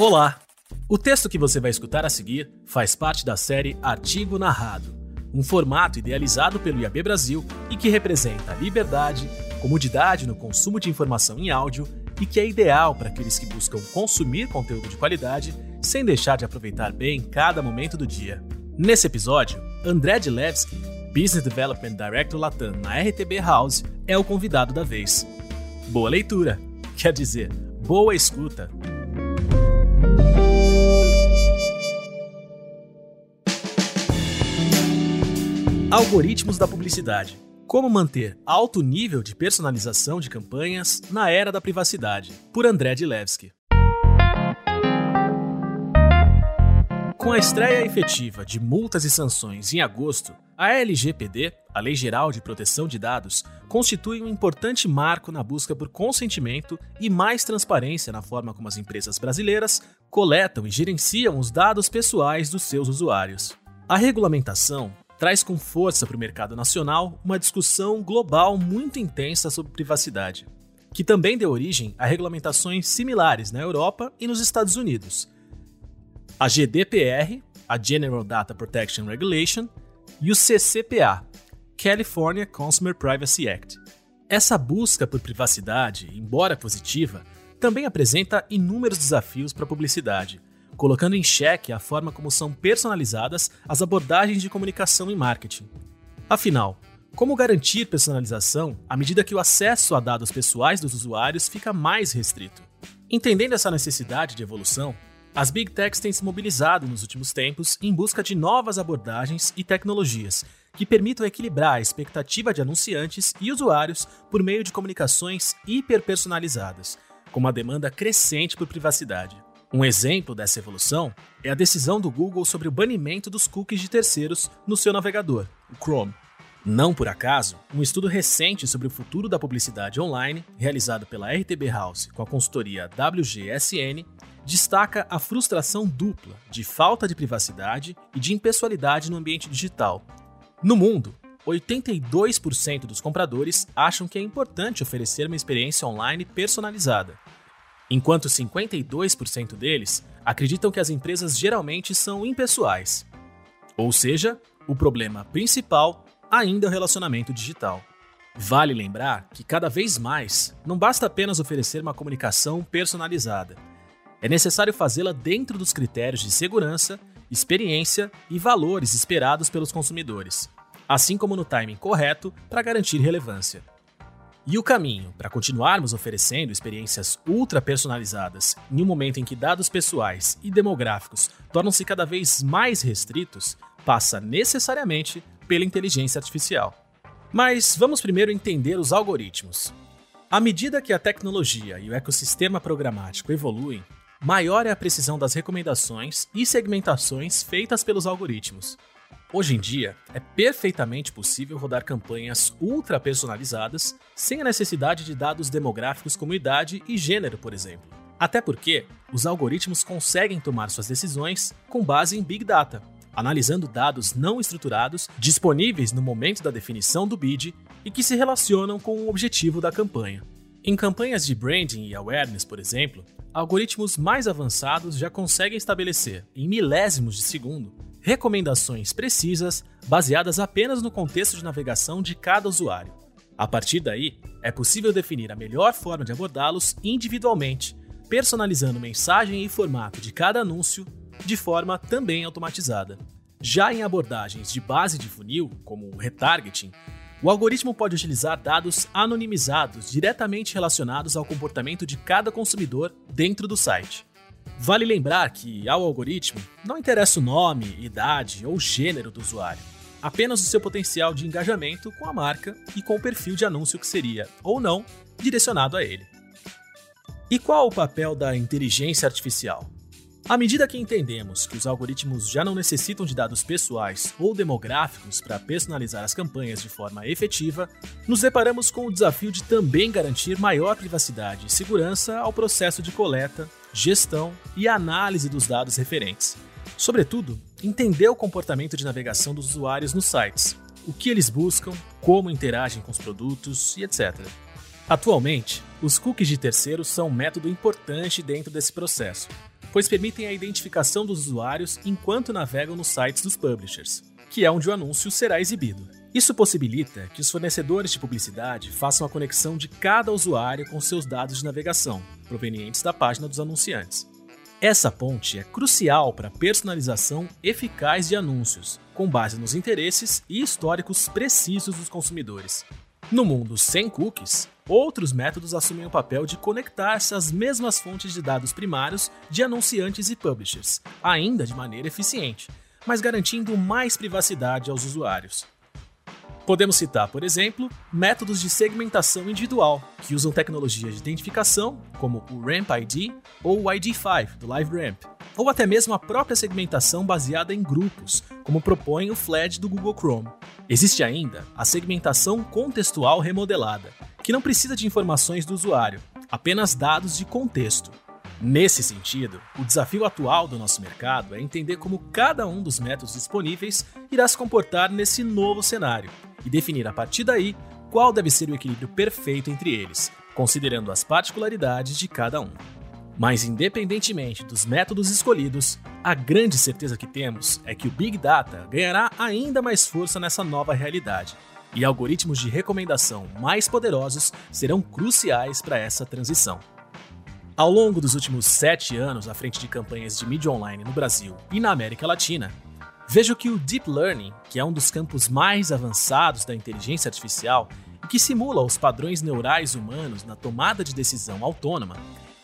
Olá! O texto que você vai escutar a seguir faz parte da série Artigo Narrado, um formato idealizado pelo IAB Brasil e que representa liberdade, comodidade no consumo de informação em áudio e que é ideal para aqueles que buscam consumir conteúdo de qualidade sem deixar de aproveitar bem cada momento do dia. Nesse episódio, André Dilewski, Business Development Director Latam na RTB House, é o convidado da vez. Boa leitura, quer dizer, boa escuta. Algoritmos da publicidade. Como manter alto nível de personalização de campanhas na era da privacidade, por André Dilewski. Com a estreia efetiva de multas e sanções em agosto, a LGPD, a Lei Geral de Proteção de Dados, constitui um importante marco na busca por consentimento e mais transparência na forma como as empresas brasileiras coletam e gerenciam os dados pessoais dos seus usuários. A regulamentação traz com força para o mercado nacional uma discussão global muito intensa sobre privacidade, que também deu origem a regulamentações similares na Europa e nos Estados Unidos. A GDPR, a General Data Protection Regulation, e o CCPA, California Consumer Privacy Act. Essa busca por privacidade, embora positiva, também apresenta inúmeros desafios para a publicidade, colocando em xeque a forma como são personalizadas as abordagens de comunicação e marketing. Afinal, como garantir personalização à medida que o acesso a dados pessoais dos usuários fica mais restrito? Entendendo essa necessidade de evolução, as Big Techs têm se mobilizado nos últimos tempos em busca de novas abordagens e tecnologias que permitam equilibrar a expectativa de anunciantes e usuários por meio de comunicações hiperpersonalizadas, com uma demanda crescente por privacidade. Um exemplo dessa evolução é a decisão do Google sobre o banimento dos cookies de terceiros no seu navegador, o Chrome. Não por acaso, um estudo recente sobre o futuro da publicidade online, realizado pela RTB House com a consultoria WGSN, destaca a frustração dupla de falta de privacidade e de impessoalidade no ambiente digital. No mundo, 82% dos compradores acham que é importante oferecer uma experiência online personalizada, enquanto 52% deles acreditam que as empresas geralmente são impessoais. Ou seja, o problema principal ainda é o relacionamento digital. Vale lembrar que cada vez mais não basta apenas oferecer uma comunicação personalizada. É necessário fazê-la dentro dos critérios de segurança, experiência e valores esperados pelos consumidores, assim como no timing correto para garantir relevância. E o caminho para continuarmos oferecendo experiências ultra personalizadas em um momento em que dados pessoais e demográficos tornam-se cada vez mais restritos passa necessariamente pela inteligência artificial. Mas vamos primeiro entender os algoritmos. À medida que a tecnologia e o ecossistema programático evoluem, maior é a precisão das recomendações e segmentações feitas pelos algoritmos. Hoje em dia, é perfeitamente possível rodar campanhas ultra personalizadas sem a necessidade de dados demográficos como idade e gênero, por exemplo. Até porque os algoritmos conseguem tomar suas decisões com base em Big Data, analisando dados não estruturados disponíveis no momento da definição do bid e que se relacionam com o objetivo da campanha. Em campanhas de branding e awareness, por exemplo, algoritmos mais avançados já conseguem estabelecer, em milésimos de segundo, recomendações precisas baseadas apenas no contexto de navegação de cada usuário. A partir daí, é possível definir a melhor forma de abordá-los individualmente, personalizando mensagem e formato de cada anúncio de forma também automatizada. Já em abordagens de base de funil, como o retargeting, o algoritmo pode utilizar dados anonimizados diretamente relacionados ao comportamento de cada consumidor dentro do site. Vale lembrar que, ao algoritmo, não interessa o nome, idade ou gênero do usuário, apenas o seu potencial de engajamento com a marca e com o perfil de anúncio que seria, ou não, direcionado a ele. E qual o papel da inteligência artificial? À medida que entendemos que os algoritmos já não necessitam de dados pessoais ou demográficos para personalizar as campanhas de forma efetiva, nos deparamos com o desafio de também garantir maior privacidade e segurança ao processo de coleta, gestão e análise dos dados referentes. Sobretudo, entender o comportamento de navegação dos usuários nos sites, o que eles buscam, como interagem com os produtos e etc. Atualmente, os cookies de terceiros são um método importante dentro desse processo, pois permitem a identificação dos usuários enquanto navegam nos sites dos publishers, que é onde o anúncio será exibido. Isso possibilita que os fornecedores de publicidade façam a conexão de cada usuário com seus dados de navegação, provenientes da página dos anunciantes. Essa ponte é crucial para a personalização eficaz de anúncios, com base nos interesses e históricos precisos dos consumidores. No mundo sem cookies, outros métodos assumem o papel de conectar-se às mesmas fontes de dados primários de anunciantes e publishers, ainda de maneira eficiente, mas garantindo mais privacidade aos usuários. Podemos citar, por exemplo, métodos de segmentação individual, que usam tecnologias de identificação, como o Ramp ID ou o ID5 do LiveRamp, ou até mesmo a própria segmentação baseada em grupos, como propõe o FLED do Google Chrome. Existe ainda a segmentação contextual remodelada, que não precisa de informações do usuário, apenas dados de contexto. Nesse sentido, o desafio atual do nosso mercado é entender como cada um dos métodos disponíveis irá se comportar nesse novo cenário e definir a partir daí qual deve ser o equilíbrio perfeito entre eles, considerando as particularidades de cada um. Mas, independentemente dos métodos escolhidos, a grande certeza que temos é que o Big Data ganhará ainda mais força nessa nova realidade, e algoritmos de recomendação mais poderosos serão cruciais para essa transição. Ao longo dos últimos sete anos à frente de campanhas de mídia online no Brasil e na América Latina, vejo que o Deep Learning, que é um dos campos mais avançados da inteligência artificial e que simula os padrões neurais humanos na tomada de decisão autônoma,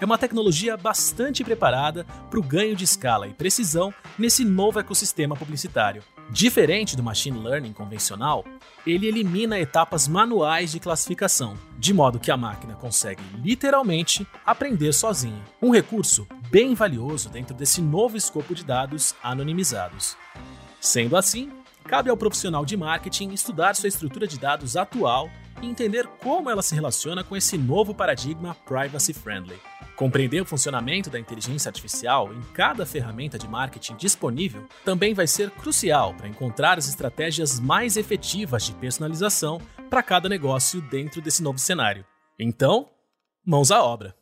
é uma tecnologia bastante preparada para o ganho de escala e precisão nesse novo ecossistema publicitário. Diferente do machine learning convencional, ele elimina etapas manuais de classificação, de modo que a máquina consegue literalmente aprender sozinha. Um recurso bem valioso dentro desse novo escopo de dados anonimizados. Sendo assim, cabe ao profissional de marketing estudar sua estrutura de dados atual e entender como ela se relaciona com esse novo paradigma privacy friendly. Compreender o funcionamento da inteligência artificial em cada ferramenta de marketing disponível também vai ser crucial para encontrar as estratégias mais efetivas de personalização para cada negócio dentro desse novo cenário. Então, mãos à obra!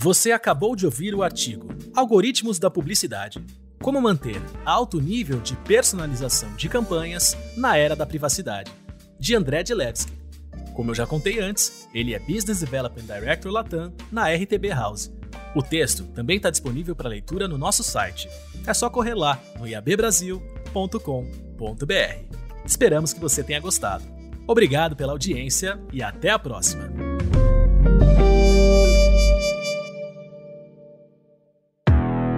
Você acabou de ouvir o artigo Algoritmos da Publicidade. Como manter alto nível de personalização de campanhas na era da privacidade, de André Dilewski. Como eu já contei antes, ele é Business Development Director Latam na RTB House. O texto também está disponível para leitura no nosso site. É só correr lá no iabbrasil.com.br. Esperamos que você tenha gostado. Obrigado pela audiência e até a próxima.